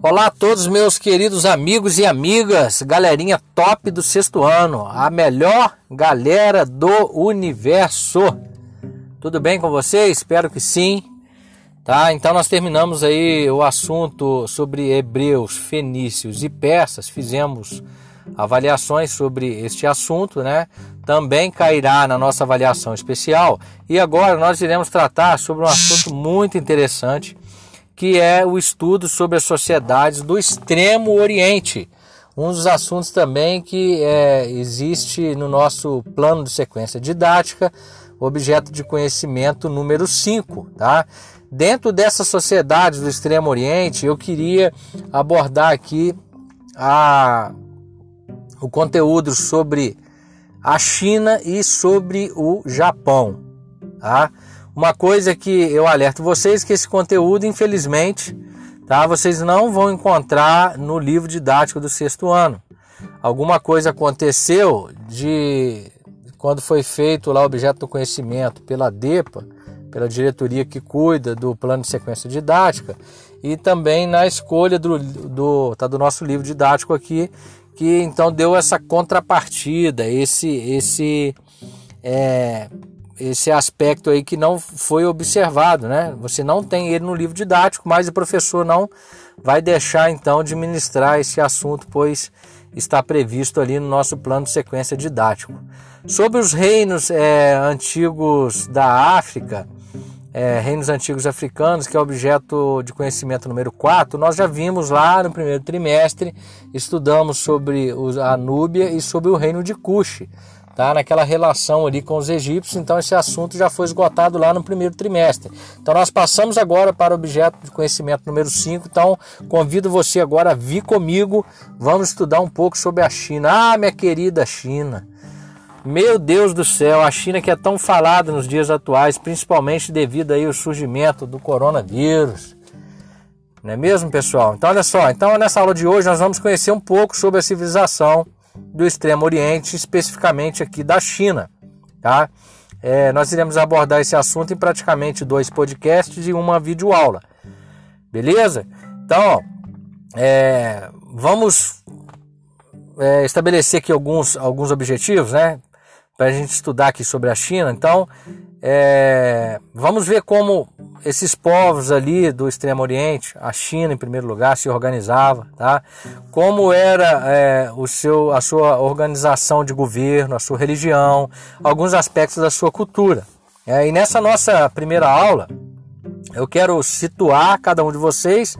Olá a todos meus queridos amigos e amigas, galerinha top do sexto ano, a melhor galera do universo. Tudo bem com vocês? Espero que sim. Tá? Então nós terminamos aí o assunto sobre hebreus, fenícios e persas. Fizemos avaliações sobre este assunto, né? Também cairá na nossa avaliação especial. E agora nós iremos tratar sobre um assunto muito interessante que é o estudo sobre as sociedades do Extremo Oriente. Um dos assuntos também que é, existe no nosso plano de sequência didática, objeto de conhecimento número 5, tá? Dentro dessas sociedades do Extremo Oriente, eu queria abordar aqui a, o conteúdo sobre a China e sobre o Japão, tá? Uma coisa que eu alerto vocês que esse conteúdo, infelizmente, tá, vocês não vão encontrar no livro didático do sexto ano. Alguma coisa aconteceu de quando foi feito lá o objeto do conhecimento pela DEPA, pela diretoria que cuida do plano de sequência didática, e também na escolha do, do, tá, do nosso livro didático aqui, que então deu essa contrapartida, esse, esse é, esse aspecto aí que não foi observado, né? Você não tem ele no livro didático, mas o professor não vai deixar então de ministrar esse assunto, pois está previsto ali no nosso plano de sequência didático. Sobre os reinos é, antigos da África, é, reinos antigos africanos, que é objeto de conhecimento número 4, nós já vimos lá no primeiro trimestre, estudamos sobre a Núbia e sobre o reino de Cuxi tá? naquela relação ali com os egípcios, então esse assunto já foi esgotado lá no primeiro trimestre. Então nós passamos agora para o objeto de conhecimento número 5, então convido você agora a vir comigo, vamos estudar um pouco sobre a China. Ah, minha querida China, meu Deus do céu, a China que é tão falada nos dias atuais, principalmente devido aí ao surgimento do coronavírus. Não é mesmo, pessoal? Então, olha só. Então, nessa aula de hoje, nós vamos conhecer um pouco sobre a civilização do Extremo Oriente, especificamente aqui da China. Tá? É, nós iremos abordar esse assunto em praticamente dois podcasts e uma videoaula. Beleza? Então, ó, é, vamos é, estabelecer aqui alguns, alguns objetivos, né? Para a gente estudar aqui sobre a China. Então, é, vamos ver como esses povos ali do Extremo Oriente, a China em primeiro lugar, se organizava, tá? Como era é, o seu, a sua organização de governo, a sua religião, alguns aspectos da sua cultura. É, e nessa nossa primeira aula, eu quero situar cada um de vocês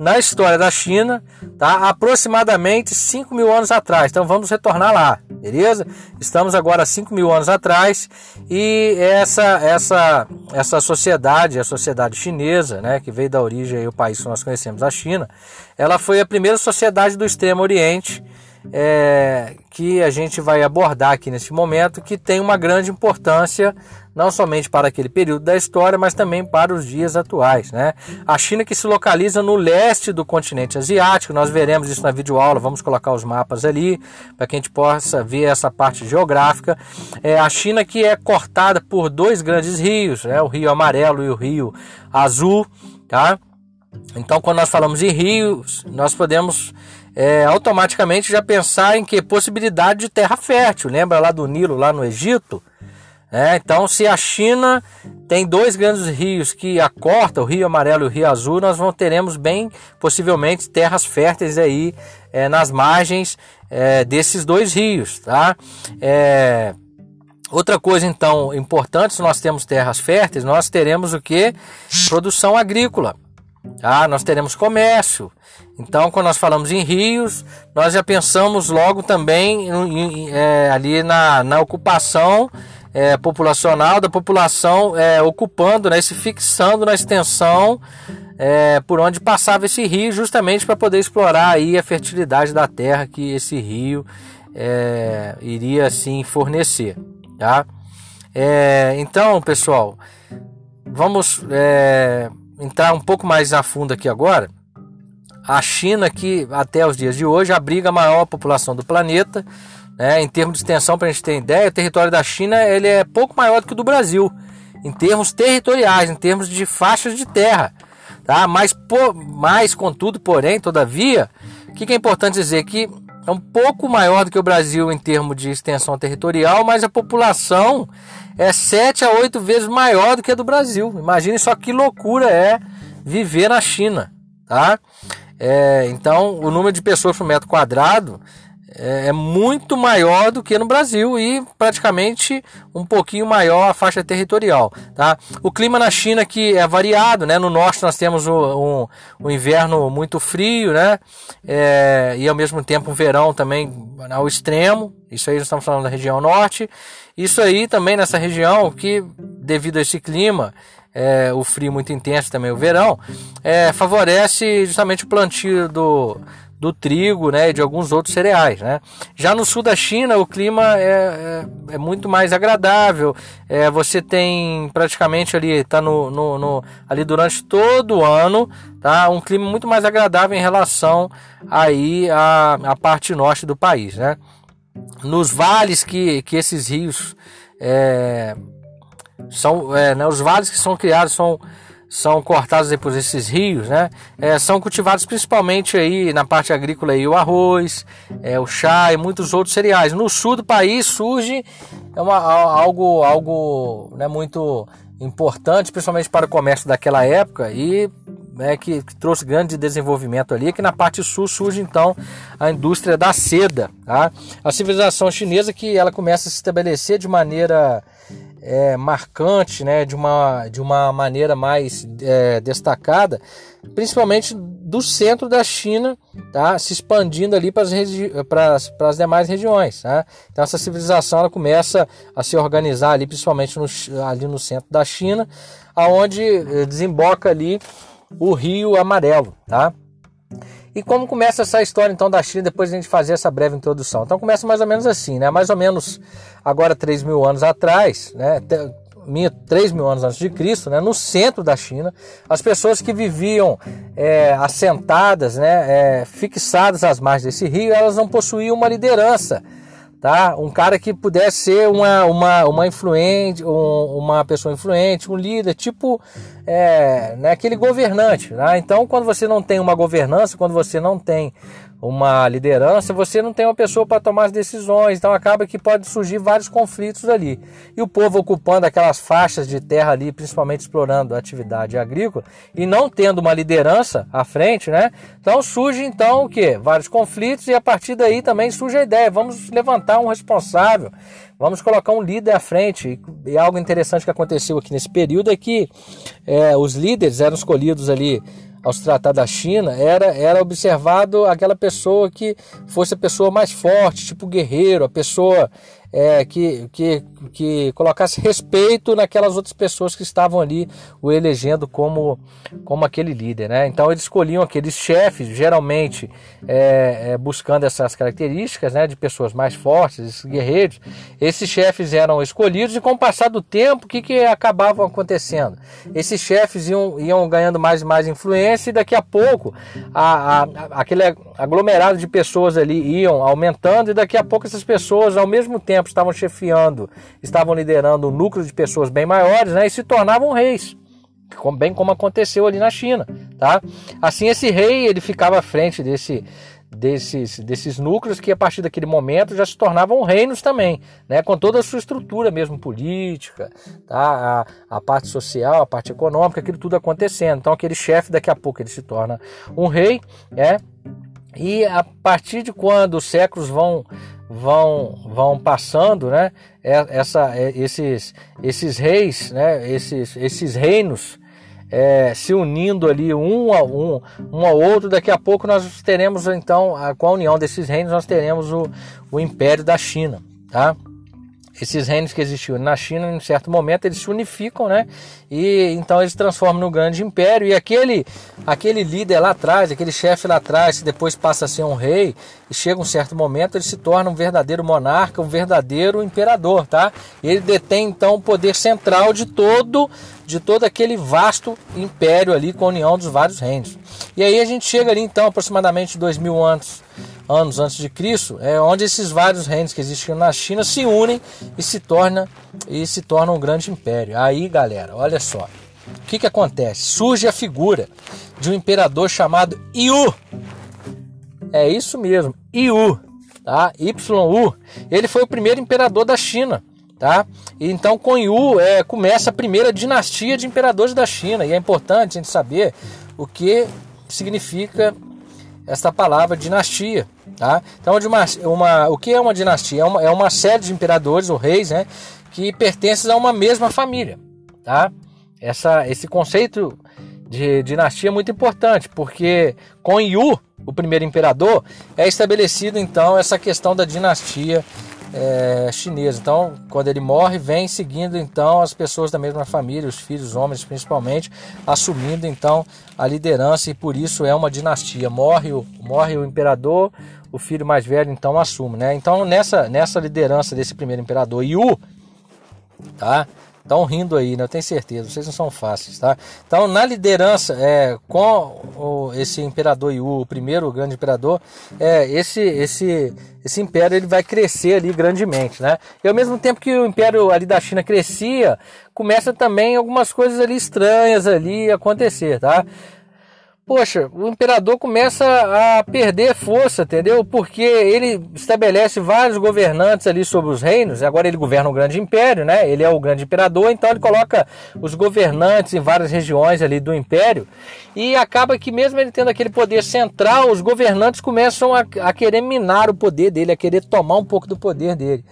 na história da China, tá? aproximadamente 5 mil anos atrás. Então vamos retornar lá, beleza? Estamos agora 5 mil anos atrás e essa, essa, essa sociedade, a sociedade chinesa, né, que veio da origem do país que nós conhecemos, a China, ela foi a primeira sociedade do Extremo Oriente é, que a gente vai abordar aqui nesse momento, que tem uma grande importância não somente para aquele período da história, mas também para os dias atuais. Né? A China que se localiza no leste do continente asiático, nós veremos isso na videoaula, vamos colocar os mapas ali para que a gente possa ver essa parte geográfica. É a China que é cortada por dois grandes rios, né? o Rio Amarelo e o Rio Azul. Tá? Então, quando nós falamos em rios, nós podemos é, automaticamente já pensar em que possibilidade de terra fértil. Lembra lá do Nilo, lá no Egito? É, então, se a China tem dois grandes rios que a corta, o Rio Amarelo e o Rio Azul, nós vamos teremos bem possivelmente terras férteis aí é, nas margens é, desses dois rios, tá? É, outra coisa então importante, se nós temos terras férteis, nós teremos o que? Produção agrícola. Ah, nós teremos comércio. Então, quando nós falamos em rios, nós já pensamos logo também em, em, é, ali na, na ocupação é, populacional da população é, ocupando, né, se fixando na extensão é, por onde passava esse rio, justamente para poder explorar aí a fertilidade da terra que esse rio é, iria assim fornecer. Tá? É, então, pessoal, vamos é, entrar um pouco mais a fundo aqui agora. A China, que até os dias de hoje abriga a maior população do planeta, né? em termos de extensão, para a gente ter ideia, o território da China ele é pouco maior do que o do Brasil, em termos territoriais, em termos de faixas de terra. tá? Mas, por, mais contudo, porém, todavia, o que, que é importante dizer? Que é um pouco maior do que o Brasil em termos de extensão territorial, mas a população é sete a oito vezes maior do que a do Brasil. Imagine só que loucura é viver na China, tá? É, então, o número de pessoas por metro quadrado é, é muito maior do que no Brasil e praticamente um pouquinho maior a faixa territorial. Tá? O clima na China que é variado, né? no norte nós temos o, um, um inverno muito frio né? É, e ao mesmo tempo um verão também ao extremo. Isso aí nós estamos falando da região norte. Isso aí também nessa região que devido a esse clima é, o frio muito intenso também o verão é, favorece justamente o plantio do do trigo né, e de alguns outros cereais. Né? Já no sul da China, o clima é, é, é muito mais agradável. É, você tem praticamente ali, está no, no, no, ali durante todo o ano, tá? um clima muito mais agradável em relação aí à, à parte norte do país. Né? Nos vales que, que esses rios é, são, é, né, os vales que são criados são são cortados depois esses rios, né? É, são cultivados principalmente aí na parte agrícola aí, o arroz, é, o chá e muitos outros cereais. No sul do país surge é uma, algo, algo né, muito importante, principalmente para o comércio daquela época e é, que, que, trouxe grande desenvolvimento ali, que na parte sul surge então a indústria da seda, tá? A civilização chinesa que ela começa a se estabelecer de maneira é, marcante, né, de, uma, de uma maneira mais é, destacada, principalmente do centro da China, tá, se expandindo ali para as, para as demais regiões. Tá? Então essa civilização ela começa a se organizar ali, principalmente no, ali no centro da China, aonde eh, desemboca ali o Rio Amarelo, tá? E como começa essa história então da China, depois de a gente fazer essa breve introdução? Então começa mais ou menos assim, né? Mais ou menos agora 3 mil anos atrás, né? 3 mil anos antes de Cristo, né? no centro da China, as pessoas que viviam é, assentadas, né? É, fixadas às margens desse rio, elas não possuíam uma liderança tá? Um cara que pudesse ser uma, uma, uma influente, um, uma pessoa influente, um líder, tipo é, né, aquele governante. Né? Então, quando você não tem uma governança, quando você não tem uma liderança, você não tem uma pessoa para tomar as decisões, então acaba que pode surgir vários conflitos ali. E o povo ocupando aquelas faixas de terra ali, principalmente explorando a atividade agrícola, e não tendo uma liderança à frente, né? Então surge então o que? Vários conflitos e a partir daí também surge a ideia, vamos levantar um responsável, vamos colocar um líder à frente. E algo interessante que aconteceu aqui nesse período é que é, os líderes eram escolhidos ali ao se tratar da China, era, era observado aquela pessoa que fosse a pessoa mais forte, tipo guerreiro, a pessoa é, que, que, que colocasse respeito naquelas outras pessoas que estavam ali o elegendo como, como aquele líder. Né? Então eles escolhiam aqueles chefes, geralmente é, é, buscando essas características né, de pessoas mais fortes, esses guerreiros. Esses chefes eram escolhidos e com o passar do tempo, o que, que acontecendo? Esses chefes iam, iam ganhando mais e mais influência e daqui a pouco a, a, aquele aglomerado de pessoas ali iam aumentando e daqui a pouco essas pessoas ao mesmo tempo tempo estavam chefiando, estavam liderando um núcleo de pessoas bem maiores, né, e se tornavam reis, bem como aconteceu ali na China, tá? Assim esse rei ele ficava à frente desse desses, desses núcleos que a partir daquele momento já se tornavam reinos também, né, com toda a sua estrutura mesmo política, tá, a, a parte social, a parte econômica, aquilo tudo acontecendo. Então aquele chefe daqui a pouco ele se torna um rei, né? E a partir de quando os séculos vão vão, vão passando, né? É, essa, é, esses, esses reis, né? Esses, esses reinos é, se unindo ali um a um, um ao outro. Daqui a pouco nós teremos então, com a união desses reinos, nós teremos o, o Império da China, tá? esses reinos que existiam na China, em certo momento, eles se unificam, né? E então eles transformam no grande império. E aquele, aquele líder lá atrás, aquele chefe lá atrás, que depois passa a ser um rei, e chega um certo momento, ele se torna um verdadeiro monarca, um verdadeiro imperador, tá? Ele detém então o poder central de todo de todo aquele vasto império ali com a união dos vários reinos. E aí a gente chega ali então aproximadamente dois mil anos anos antes de Cristo, é onde esses vários reinos que existiam na China se unem e se, torna, e se tornam um grande império. Aí, galera, olha só. O que, que acontece? Surge a figura de um imperador chamado Yu. É isso mesmo, Yu, tá? YU. Ele foi o primeiro imperador da China, tá? Então com Yu é, começa a primeira dinastia de imperadores da China e é importante a gente saber o que significa esta palavra dinastia, tá? Então uma, uma, o que é uma dinastia? É uma, é uma série de imperadores ou reis, né? Que pertencem a uma mesma família, tá? Essa, esse conceito de dinastia é muito importante, porque com Yu, o primeiro imperador, é estabelecido então essa questão da dinastia é, chinesa. Então, quando ele morre, vem seguindo então as pessoas da mesma família, os filhos, os homens principalmente, assumindo então a liderança e por isso é uma dinastia. Morre o, morre o imperador, o filho mais velho então assume, né? Então nessa nessa liderança desse primeiro imperador Yu, tá? Estão rindo aí, né? Eu tenho certeza, vocês não são fáceis, tá? Então, na liderança, é, com o, esse imperador Yu, o primeiro grande imperador, é, esse, esse, esse império ele vai crescer ali grandemente, né? E ao mesmo tempo que o império ali da China crescia, começa também algumas coisas ali estranhas ali acontecer, tá? Poxa, o imperador começa a perder força, entendeu? Porque ele estabelece vários governantes ali sobre os reinos, agora ele governa um grande império, né? Ele é o grande imperador, então ele coloca os governantes em várias regiões ali do império e acaba que mesmo ele tendo aquele poder central, os governantes começam a, a querer minar o poder dele, a querer tomar um pouco do poder dele.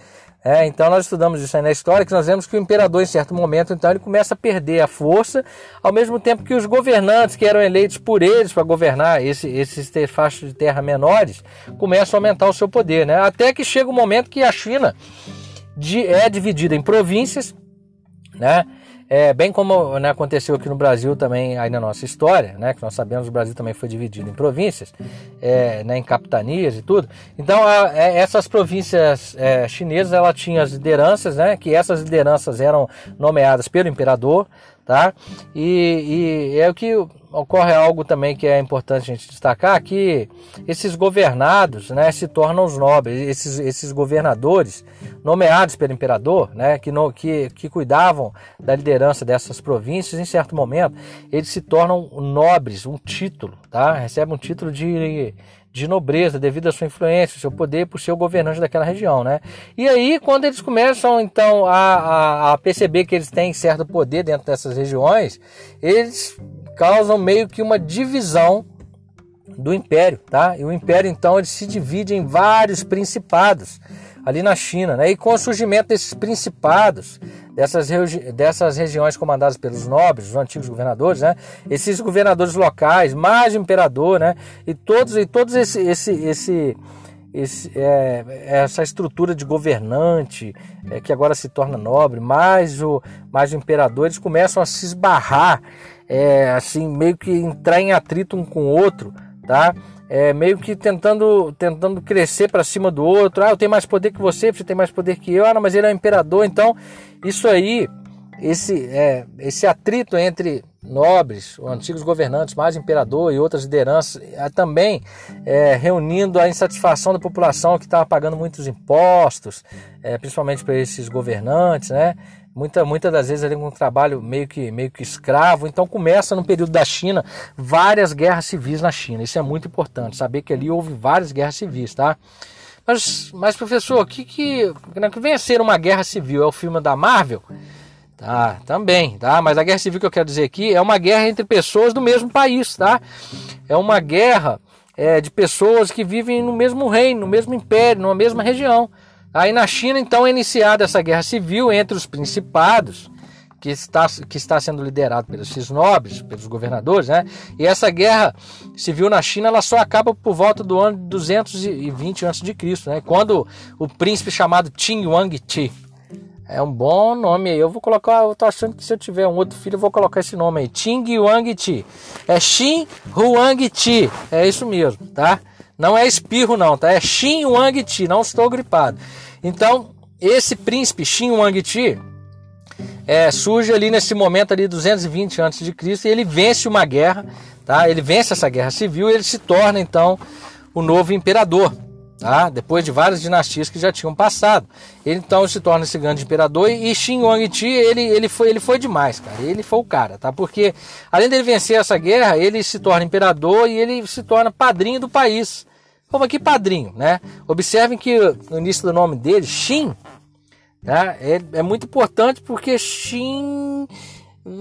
É, então nós estudamos isso aí na história, que nós vemos que o imperador, em certo momento, então ele começa a perder a força, ao mesmo tempo que os governantes que eram eleitos por eles para governar esse, esses fachos de terra menores, começam a aumentar o seu poder, né? Até que chega o momento que a China é dividida em províncias, né? É, bem como né, aconteceu aqui no Brasil também, aí na nossa história, né, que nós sabemos o Brasil também foi dividido em províncias, é, né, em capitanias e tudo. Então, a, é, essas províncias é, chinesas, ela tinha as lideranças, né, que essas lideranças eram nomeadas pelo imperador, tá? E, e é o que ocorre algo também que é importante a gente destacar que esses governados né, se tornam os nobres, esses, esses governadores nomeados pelo imperador, né, que, no, que, que cuidavam da liderança dessas províncias, em certo momento, eles se tornam nobres, um título, tá? recebem um título de, de nobreza devido à sua influência, seu poder por ser o governante daquela região, né? E aí, quando eles começam então a, a, a perceber que eles têm certo poder dentro dessas regiões, eles causam meio que uma divisão do império, tá? E o império então ele se divide em vários principados ali na China, né? E com o surgimento desses principados, dessas, regi dessas regiões comandadas pelos nobres, os antigos governadores, né? Esses governadores locais, mais o imperador, né? E todos e todos esse esse esse esse, é, essa estrutura de governante é, que agora se torna nobre, mais o, mais o imperador, eles começam a se esbarrar é, assim, meio que entrar em atrito um com o outro, tá? É, meio que tentando, tentando crescer para cima do outro. Ah, eu tenho mais poder que você, você tem mais poder que eu. Ah, não, mas ele é um imperador. Então, isso aí, esse, é, esse atrito entre nobres, antigos governantes, mais imperador e outras lideranças, é, também é, reunindo a insatisfação da população que estava pagando muitos impostos, é, principalmente para esses governantes, né? muita, muitas das vezes ali um trabalho meio que, meio que escravo. Então começa no período da China várias guerras civis na China. Isso é muito importante, saber que ali houve várias guerras civis, tá? Mas, mas professor, o que, que, que vem a ser uma guerra civil? É o filme da Marvel? Tá, também, tá? Mas a guerra civil que eu quero dizer aqui é uma guerra entre pessoas do mesmo país, tá? É uma guerra é, de pessoas que vivem no mesmo reino, no mesmo império, numa mesma região. Aí na China, então, é iniciada essa guerra civil entre os principados, que está, que está sendo liderado pelos nobres, pelos governadores, né? E essa guerra civil na China, ela só acaba por volta do ano 220 a.C., né? Quando o príncipe chamado Qin Huangdi, é um bom nome aí. Eu vou colocar, eu tô achando que se eu tiver um outro filho, eu vou colocar esse nome aí. Ting Huangdi. É Xin Huangdi. É isso mesmo, tá? Não é espirro não, tá? É Xin Huangdi, não estou gripado. Então, esse príncipe Xin Huangdi é, surge ali nesse momento ali 220 a.C. e ele vence uma guerra, tá? Ele vence essa guerra civil e ele se torna então o novo imperador, tá? depois de várias dinastias que já tinham passado. Ele então se torna esse grande imperador e Xin Huangdi ele, ele, foi, ele foi demais, cara. Ele foi o cara, tá? Porque além dele vencer essa guerra, ele se torna imperador e ele se torna padrinho do país. Como aqui padrinho, né? Observem que no início do nome dele, Xin, tá? é, é muito importante porque Xin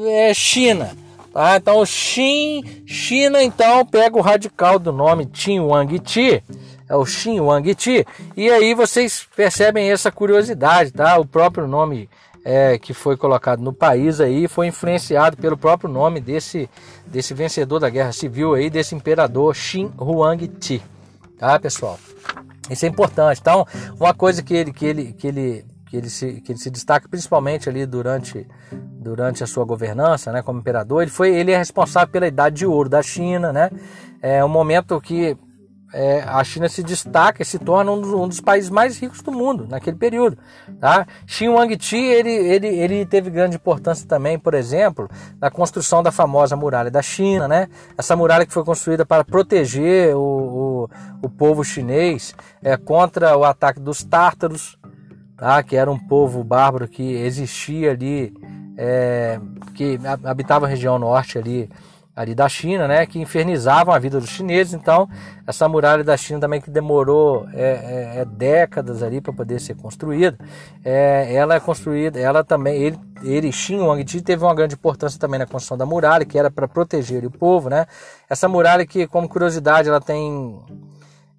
é China. Tá? Então, Xin, China, então, pega o radical do nome Qin Wang Ti, é o Xin Wang Ti, e aí vocês percebem essa curiosidade, tá? O próprio nome é, que foi colocado no país aí foi influenciado pelo próprio nome desse, desse vencedor da guerra civil aí, desse imperador Xin Huang Ti, tá, pessoal? Isso é importante. Então, uma coisa que ele, que ele, que ele, que ele, se, que ele se destaca principalmente ali durante, durante a sua governança, né, como imperador, ele foi ele é responsável pela idade de ouro da China, né? É um momento que é, a China se destaca e se torna um dos, um dos, países mais ricos do mundo naquele período. Tá? Xin Wangti ele, ele, ele teve grande importância também, por exemplo, na construção da famosa muralha da China. Né? Essa muralha que foi construída para proteger o, o, o povo chinês é, contra o ataque dos tártaros, tá? que era um povo bárbaro que existia ali, é, que habitava a região norte ali ali da China, né, que infernizavam a vida dos chineses. Então, essa muralha da China também que demorou é, é, é décadas ali para poder ser construída. É, ela é construída, ela também, ele, ele Xin Wangdi teve uma grande importância também na construção da muralha, que era para proteger o povo, né. Essa muralha que, como curiosidade, ela tem,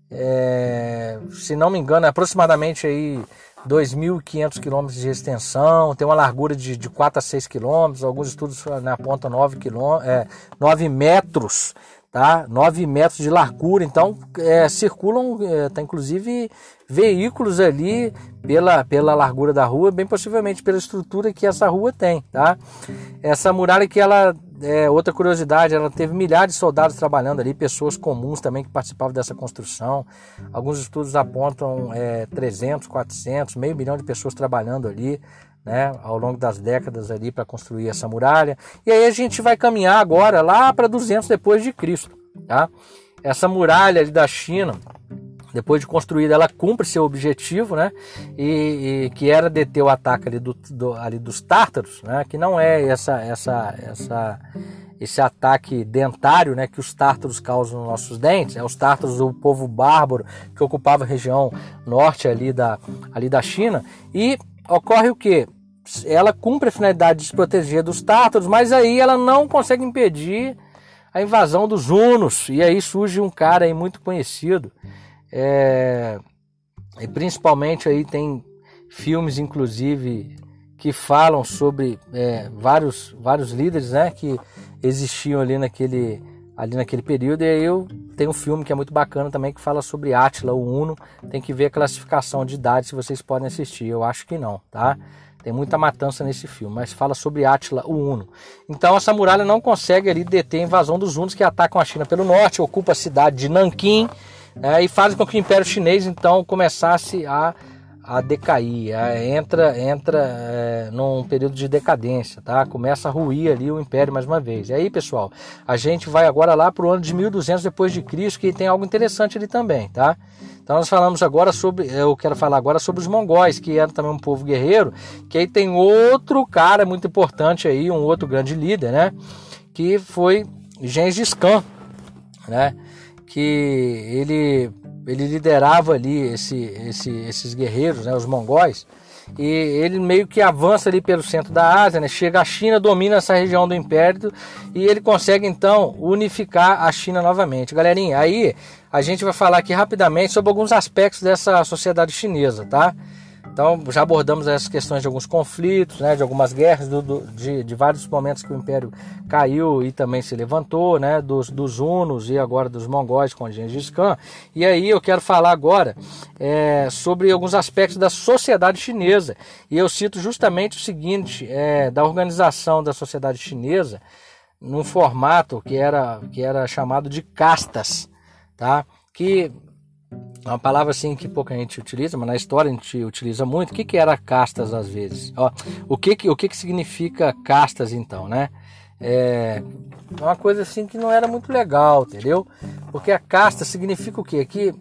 é, se não me engano, é aproximadamente aí 2.500 quilômetros de extensão, tem uma largura de, de 4 a 6 quilômetros, alguns estudos apontam 9, é, 9 metros, tá? 9 metros de largura, então é, circulam, é, tá inclusive veículos ali pela, pela largura da rua, bem possivelmente pela estrutura que essa rua tem, tá? Essa muralha que ela é, outra curiosidade, ela teve milhares de soldados trabalhando ali, pessoas comuns também que participavam dessa construção. Alguns estudos apontam é, 300, 400, meio milhão de pessoas trabalhando ali, né, ao longo das décadas ali para construir essa muralha. E aí a gente vai caminhar agora lá para 200 depois de Cristo, tá? Essa muralha da China, depois de construída, ela cumpre seu objetivo, né? E, e que era deter o ataque ali, do, do, ali dos tártaros, né? Que não é essa, essa, essa, esse ataque dentário, né? Que os tártaros causam nos nossos dentes. É os tártaros, o povo bárbaro que ocupava a região norte ali da, ali da China. E ocorre o que? Ela cumpre a finalidade de se proteger dos tártaros, mas aí ela não consegue impedir a invasão dos hunos. E aí surge um cara aí muito conhecido é, e principalmente aí tem filmes, inclusive, que falam sobre é, vários, vários líderes né, que existiam ali naquele, ali naquele período. E aí eu tenho um filme que é muito bacana também que fala sobre Átila, o Uno. Tem que ver a classificação de idade se vocês podem assistir. Eu acho que não, tá? Tem muita matança nesse filme, mas fala sobre Átila, o Uno. Então essa muralha não consegue ali deter a invasão dos Hunos que atacam a China pelo norte, ocupa a cidade de Nanquim é, e fazem com que o Império Chinês então começasse a, a decair, a, entra, entra é, num período de decadência, tá? Começa a ruir ali o Império mais uma vez. E aí, pessoal, a gente vai agora lá para o ano de 1200 depois de Cristo, que tem algo interessante ali também, tá? Então nós falamos agora sobre, eu quero falar agora sobre os mongóis, que eram também um povo guerreiro, que aí tem outro cara muito importante aí, um outro grande líder, né? Que foi Gengis Khan, né? que ele, ele liderava ali esse, esse, esses guerreiros, né, os mongóis, e ele meio que avança ali pelo centro da Ásia, né, chega à China, domina essa região do Império e ele consegue então unificar a China novamente. Galerinha, aí a gente vai falar aqui rapidamente sobre alguns aspectos dessa sociedade chinesa, tá? Então, já abordamos essas questões de alguns conflitos, né, de algumas guerras, do, do, de, de, vários momentos que o Império caiu e também se levantou, né, dos, dos hunos e agora dos mongóis com Gengis Khan. E aí eu quero falar agora é, sobre alguns aspectos da sociedade chinesa. E eu cito justamente o seguinte, é, da organização da sociedade chinesa, num formato que era, que era chamado de castas, tá? que é uma palavra assim que pouca gente utiliza, mas na história a gente utiliza muito. O que, que era castas às vezes? Ó, o que, que, o que, que significa castas então, né? É uma coisa assim que não era muito legal, entendeu? Porque a casta significa o quê? Que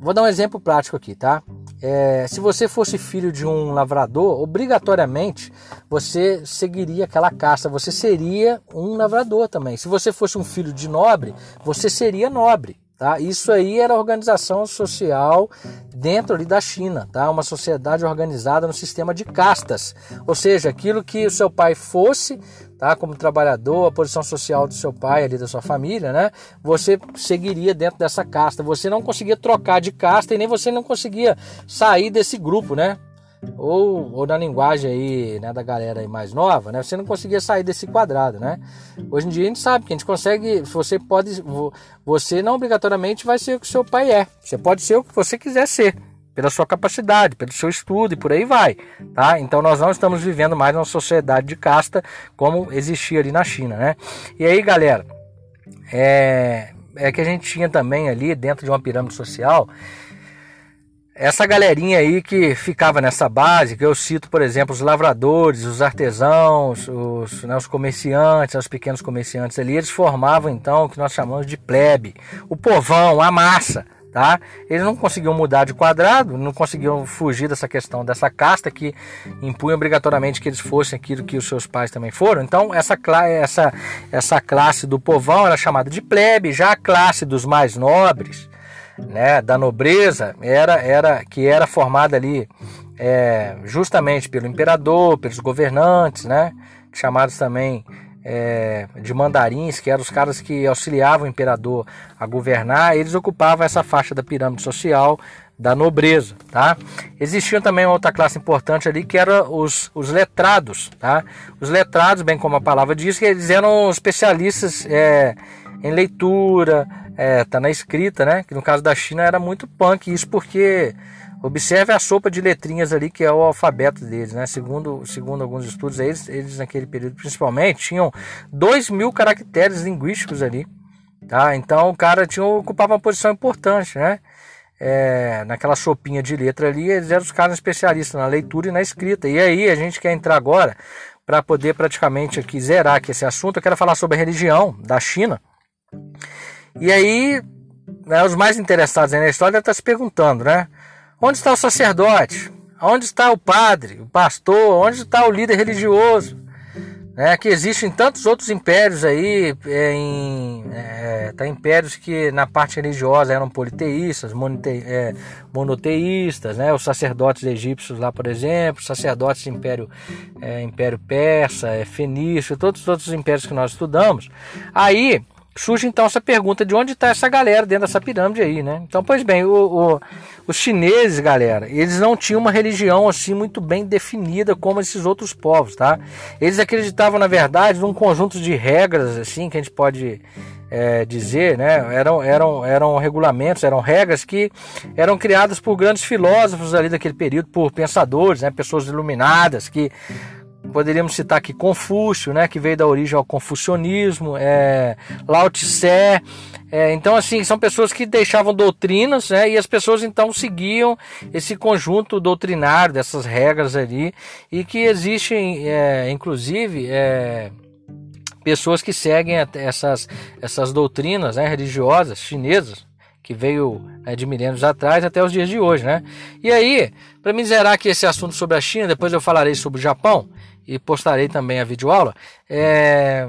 vou dar um exemplo prático aqui, tá? É, se você fosse filho de um lavrador, obrigatoriamente você seguiria aquela casta, você seria um lavrador também. Se você fosse um filho de nobre, você seria nobre. Tá? Isso aí era organização social dentro ali da China, tá? uma sociedade organizada no sistema de castas, ou seja, aquilo que o seu pai fosse, tá? como trabalhador, a posição social do seu pai ali da sua família, né? você seguiria dentro dessa casta, você não conseguia trocar de casta e nem você não conseguia sair desse grupo, né? Ou, ou na linguagem aí, né, da galera aí mais nova, né, você não conseguia sair desse quadrado, né? Hoje em dia a gente sabe que a gente consegue, você pode, você não obrigatoriamente vai ser o que seu pai é, você pode ser o que você quiser ser, pela sua capacidade, pelo seu estudo e por aí vai, tá? Então nós não estamos vivendo mais uma sociedade de casta como existia ali na China, né? E aí, galera, é, é que a gente tinha também ali dentro de uma pirâmide social essa galerinha aí que ficava nessa base, que eu cito, por exemplo, os lavradores, os artesãos, os, né, os comerciantes, os pequenos comerciantes ali, eles formavam então o que nós chamamos de plebe, o povão, a massa, tá? Eles não conseguiam mudar de quadrado, não conseguiam fugir dessa questão dessa casta que impunha obrigatoriamente que eles fossem aquilo que os seus pais também foram. Então essa essa essa classe do povão era chamada de plebe, já a classe dos mais nobres né, da nobreza era, era que era formada ali é, justamente pelo imperador, pelos governantes, né, chamados também é, de mandarins, que eram os caras que auxiliavam o imperador a governar, eles ocupavam essa faixa da pirâmide social da nobreza, tá? Existia também uma outra classe importante ali que eram os, os letrados, tá? Os letrados, bem como a palavra diz, que eles eram especialistas é, em leitura, é, tá na escrita, né? Que no caso da China era muito punk isso porque observe a sopa de letrinhas ali que é o alfabeto deles, né? Segundo, segundo alguns estudos, eles, eles naquele período principalmente tinham 2 mil caracteres linguísticos ali, tá? Então o cara tinha ocupava uma posição importante, né? É, naquela sopinha de letra ali, eles eram os caras especialistas na leitura e na escrita. E aí a gente quer entrar agora para poder praticamente aqui zerar aqui esse assunto. Eu quero falar sobre a religião da China. E aí, né, os mais interessados na história estão se perguntando, né? Onde está o sacerdote? Onde está o padre, o pastor? Onde está o líder religioso? Né, que existem tantos outros impérios aí, é, em, é, tá, impérios que na parte religiosa eram politeístas, monote, é, monoteístas, né, os sacerdotes egípcios lá, por exemplo, sacerdotes do Império, é, Império Persa, é, Fenício, todos os outros impérios que nós estudamos. Aí surge então essa pergunta de onde está essa galera dentro dessa pirâmide aí, né? Então, pois bem, o, o, os chineses, galera, eles não tinham uma religião assim muito bem definida como esses outros povos, tá? Eles acreditavam, na verdade, num conjunto de regras, assim, que a gente pode é, dizer, né? Eram, eram, eram regulamentos, eram regras que eram criadas por grandes filósofos ali daquele período, por pensadores, né? Pessoas iluminadas que Poderíamos citar aqui Confúcio, né, que veio da origem ao confucionismo, é, Lao Tse. É, então, assim, são pessoas que deixavam doutrinas né, e as pessoas então seguiam esse conjunto doutrinário dessas regras ali e que existem, é, inclusive, é, pessoas que seguem essas, essas doutrinas né, religiosas chinesas que veio né, de milênios atrás até os dias de hoje, né? E aí, para me zerar aqui esse assunto sobre a China, depois eu falarei sobre o Japão e postarei também a videoaula. É,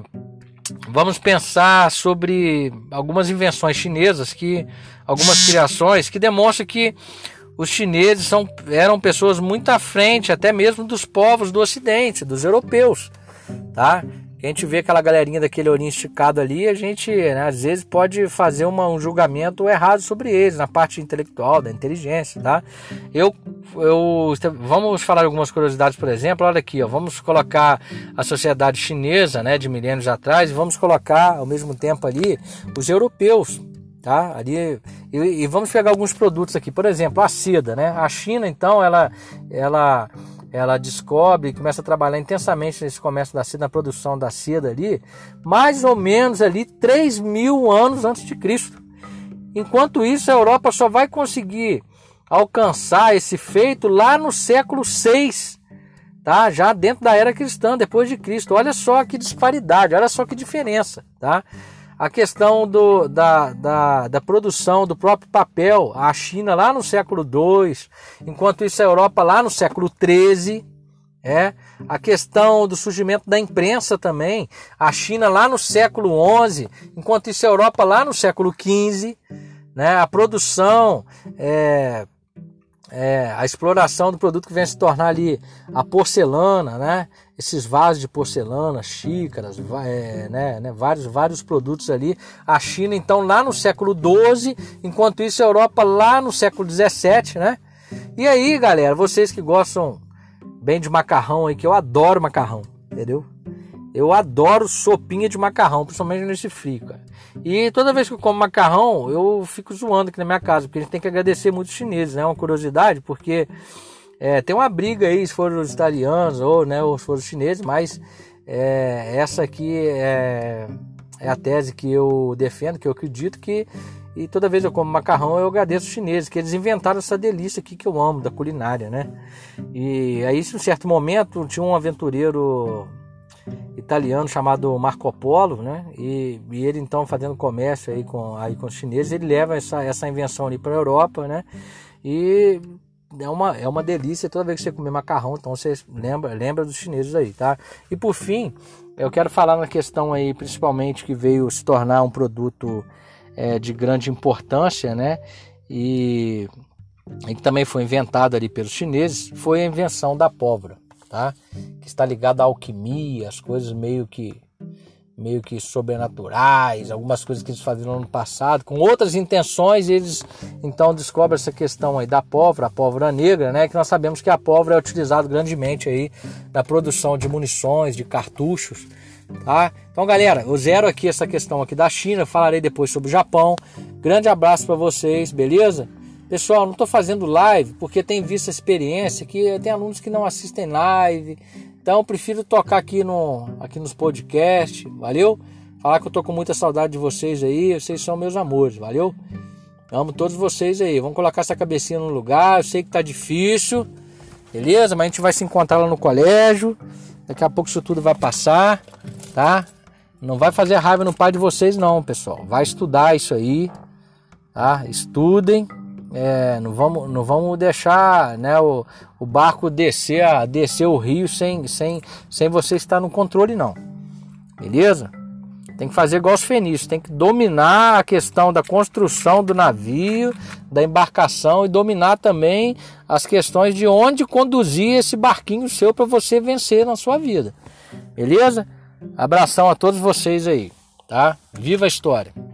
vamos pensar sobre algumas invenções chinesas que algumas criações que demonstram que os chineses são, eram pessoas muito à frente até mesmo dos povos do ocidente, dos europeus, tá? A gente vê aquela galerinha daquele olhinho esticado ali, a gente né, às vezes pode fazer uma, um julgamento errado sobre eles, na parte intelectual, da inteligência, tá? Eu, eu, vamos falar algumas curiosidades, por exemplo, olha aqui, ó, vamos colocar a sociedade chinesa, né, de milênios atrás, e vamos colocar ao mesmo tempo ali os europeus, tá? Ali e, e vamos pegar alguns produtos aqui, por exemplo, a seda, né? A China, então, ela, ela ela descobre e começa a trabalhar intensamente nesse comércio da seda, na produção da seda ali, mais ou menos ali 3 mil anos antes de Cristo. Enquanto isso, a Europa só vai conseguir alcançar esse feito lá no século 6, tá? Já dentro da era cristã, depois de Cristo. Olha só que disparidade, olha só que diferença, tá? A questão do, da, da, da, produção do próprio papel, a China lá no século II, enquanto isso a Europa lá no século XIII, é, a questão do surgimento da imprensa também, a China lá no século XI, enquanto isso a Europa lá no século XV, né, a produção, é, é, a exploração do produto que vem a se tornar ali a porcelana, né? Esses vasos de porcelana, xícaras, é, né, né, vários, vários produtos ali. A China, então, lá no século XII, enquanto isso a Europa lá no século XVII, né? E aí, galera, vocês que gostam bem de macarrão aí, que eu adoro macarrão, entendeu? Eu adoro sopinha de macarrão, principalmente nesse frio, cara. E toda vez que eu como macarrão, eu fico zoando aqui na minha casa, porque a gente tem que agradecer muito os chineses, né? Uma curiosidade, porque é, tem uma briga aí se foram os italianos ou, né, ou se foram os chineses, mas é, essa aqui é, é a tese que eu defendo, que eu acredito que e toda vez que eu como macarrão, eu agradeço os chineses, que eles inventaram essa delícia aqui que eu amo, da culinária, né? E aí, em um certo momento, tinha um aventureiro italiano chamado Marco Polo, né? E, e, ele então fazendo comércio aí com, aí com os chineses, ele leva essa, essa invenção ali para a Europa, né? E é uma, é uma delícia toda vez que você comer macarrão, então você lembra, lembra dos chineses aí, tá? E por fim, eu quero falar na questão aí, principalmente que veio se tornar um produto é, de grande importância, né? E, e que também foi inventado ali pelos chineses, foi a invenção da pólvora tá? Que está ligado à alquimia, as coisas meio que meio que sobrenaturais, algumas coisas que eles faziam no ano passado, com outras intenções, eles então descobrem essa questão aí da pólvora, a pólvora negra, né, que nós sabemos que a pólvora é utilizada grandemente aí na produção de munições, de cartuchos, tá? Então, galera, eu zero aqui essa questão aqui da China, falarei depois sobre o Japão. Grande abraço para vocês, beleza? Pessoal, não estou fazendo live porque tem visto a experiência que tem alunos que não assistem live. Então prefiro tocar aqui, no, aqui nos podcasts, valeu? Falar que eu tô com muita saudade de vocês aí, vocês são meus amores, valeu? Amo todos vocês aí. Vamos colocar essa cabecinha no lugar. Eu sei que tá difícil, beleza? Mas a gente vai se encontrar lá no colégio. Daqui a pouco isso tudo vai passar, tá? Não vai fazer raiva no pai de vocês, não, pessoal. Vai estudar isso aí, tá? Estudem é, não, vamos, não vamos deixar né, o, o barco descer, a, descer o rio sem, sem, sem você estar no controle, não. Beleza? Tem que fazer igual os fenícios, tem que dominar a questão da construção do navio, da embarcação e dominar também as questões de onde conduzir esse barquinho seu para você vencer na sua vida. Beleza? Abração a todos vocês aí, tá? Viva a história!